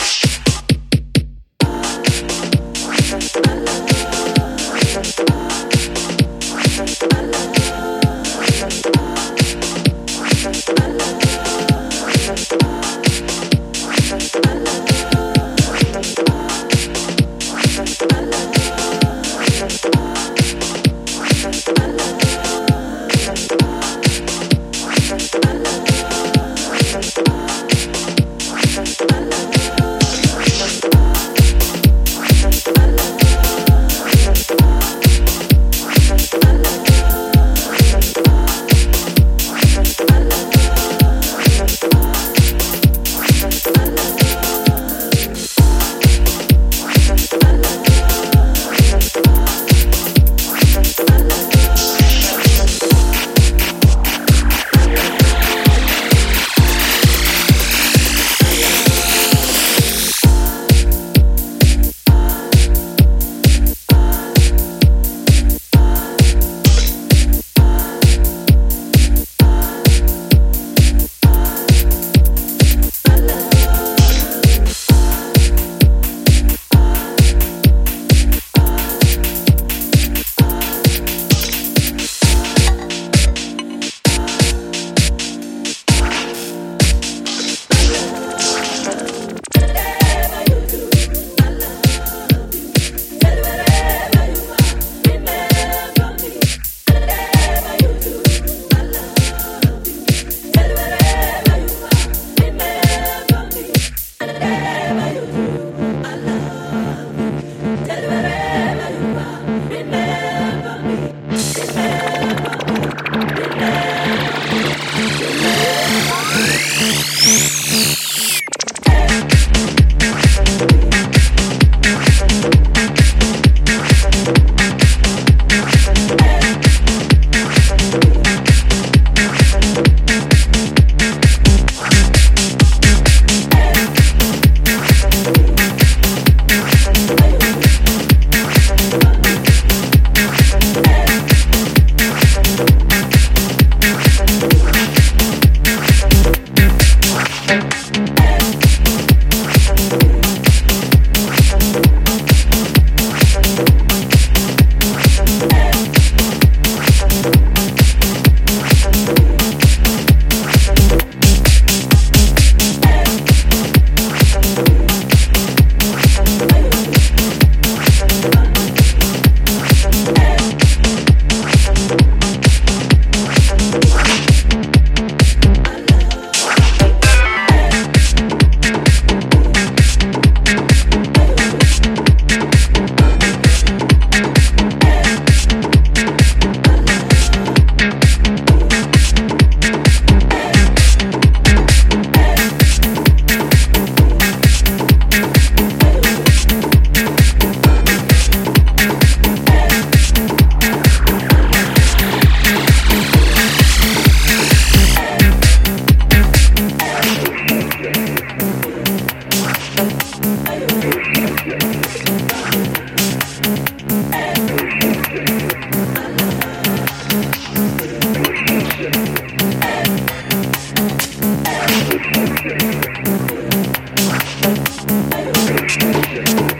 Shh. Thank you.